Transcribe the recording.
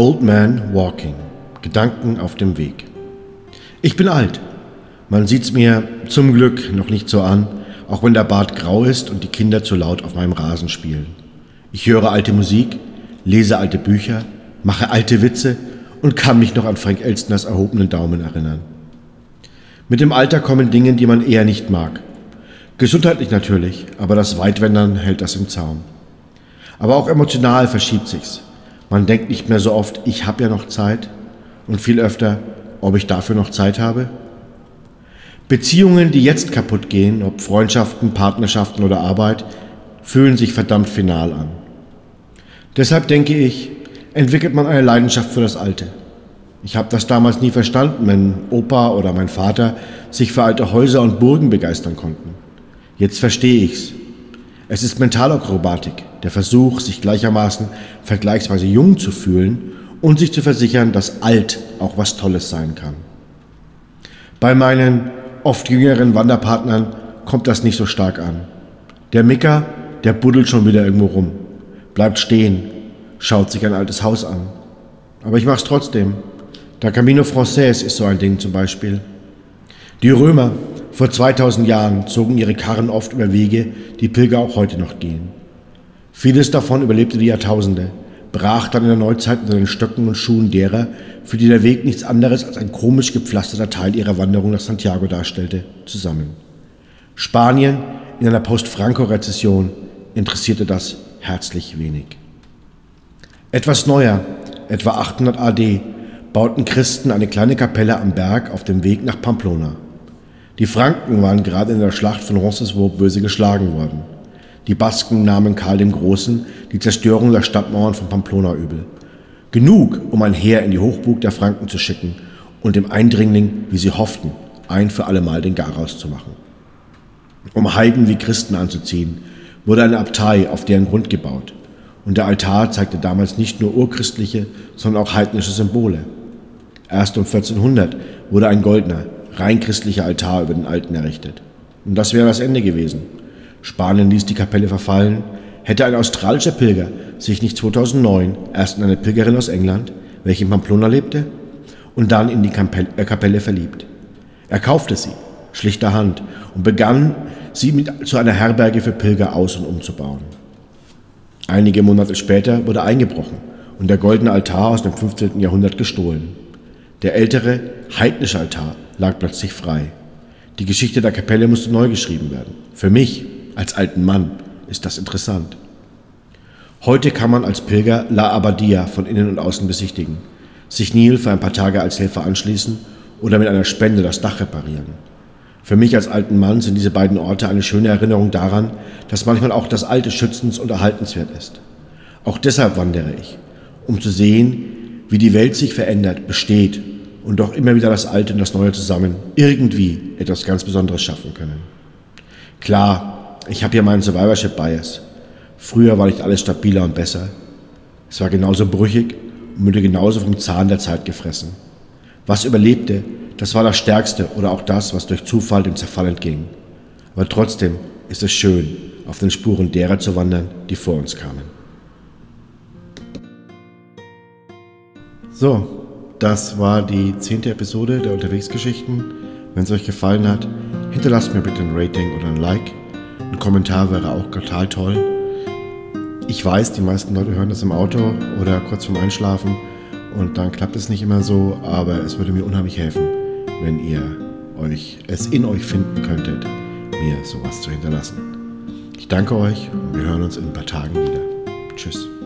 Old Man Walking. Gedanken auf dem Weg. Ich bin alt. Man sieht's mir zum Glück noch nicht so an, auch wenn der Bart grau ist und die Kinder zu laut auf meinem Rasen spielen. Ich höre alte Musik, lese alte Bücher, mache alte Witze und kann mich noch an Frank Elstners erhobenen Daumen erinnern. Mit dem Alter kommen Dinge, die man eher nicht mag. Gesundheitlich natürlich, aber das Weitwändern hält das im Zaum. Aber auch emotional verschiebt sich's. Man denkt nicht mehr so oft, ich habe ja noch Zeit und viel öfter, ob ich dafür noch Zeit habe. Beziehungen, die jetzt kaputt gehen, ob Freundschaften, Partnerschaften oder Arbeit, fühlen sich verdammt final an. Deshalb denke ich, entwickelt man eine Leidenschaft für das Alte. Ich habe das damals nie verstanden, wenn Opa oder mein Vater sich für alte Häuser und Burgen begeistern konnten. Jetzt verstehe ich's. Es ist Mentalakrobatik, der Versuch, sich gleichermaßen vergleichsweise jung zu fühlen und sich zu versichern, dass alt auch was Tolles sein kann. Bei meinen oft jüngeren Wanderpartnern kommt das nicht so stark an. Der Micker, der buddelt schon wieder irgendwo rum, bleibt stehen, schaut sich ein altes Haus an. Aber ich mach's trotzdem. Der Camino Frances ist so ein Ding zum Beispiel. Die Römer vor 2000 Jahren zogen ihre Karren oft über Wege, die Pilger auch heute noch gehen. Vieles davon überlebte die Jahrtausende, brach dann in der Neuzeit unter den Stöcken und Schuhen derer, für die der Weg nichts anderes als ein komisch gepflasterter Teil ihrer Wanderung nach Santiago darstellte, zusammen. Spanien in einer Post-Franco-Rezession interessierte das herzlich wenig. Etwas neuer, etwa 800 AD, bauten Christen eine kleine Kapelle am Berg auf dem Weg nach Pamplona. Die Franken waren gerade in der Schlacht von Roncesvalles böse geschlagen worden. Die Basken nahmen Karl dem Großen die Zerstörung der Stadtmauern von Pamplona übel. Genug, um ein Heer in die Hochburg der Franken zu schicken und dem Eindringling, wie sie hofften, ein für allemal den Garaus zu machen. Um Heiden wie Christen anzuziehen, wurde eine Abtei auf deren Grund gebaut. Und der Altar zeigte damals nicht nur urchristliche, sondern auch heidnische Symbole. Erst um 1400 wurde ein goldener, rein christlicher Altar über den alten errichtet. Und das wäre das Ende gewesen. Spanien ließ die Kapelle verfallen, hätte ein australischer Pilger sich nicht 2009 erst in eine Pilgerin aus England, welche in Pamplona lebte, und dann in die äh, Kapelle verliebt. Er kaufte sie, schlichter Hand, und begann, sie mit, zu einer Herberge für Pilger aus- und umzubauen. Einige Monate später wurde eingebrochen und der goldene Altar aus dem 15. Jahrhundert gestohlen. Der ältere, heidnische Altar lag plötzlich frei. Die Geschichte der Kapelle musste neu geschrieben werden. Für mich, als alten Mann, ist das interessant. Heute kann man als Pilger La Abadia von innen und außen besichtigen, sich Nil für ein paar Tage als Helfer anschließen oder mit einer Spende das Dach reparieren. Für mich als alten Mann sind diese beiden Orte eine schöne Erinnerung daran, dass manchmal auch das Alte schützens- und erhaltenswert ist. Auch deshalb wandere ich, um zu sehen, wie die Welt sich verändert, besteht und doch immer wieder das Alte und das Neue zusammen irgendwie etwas ganz Besonderes schaffen können. Klar, ich habe hier meinen Survivorship Bias. Früher war nicht alles stabiler und besser. Es war genauso brüchig und wurde genauso vom Zahn der Zeit gefressen. Was überlebte, das war das Stärkste oder auch das, was durch Zufall dem Zerfall entging. Aber trotzdem ist es schön, auf den Spuren derer zu wandern, die vor uns kamen. So, das war die zehnte Episode der Unterwegsgeschichten. Wenn es euch gefallen hat, hinterlasst mir bitte ein Rating oder ein Like. Ein Kommentar wäre auch total toll. Ich weiß, die meisten Leute hören das im Auto oder kurz vorm Einschlafen und dann klappt es nicht immer so, aber es würde mir unheimlich helfen, wenn ihr euch es in euch finden könntet, mir sowas zu hinterlassen. Ich danke euch und wir hören uns in ein paar Tagen wieder. Tschüss.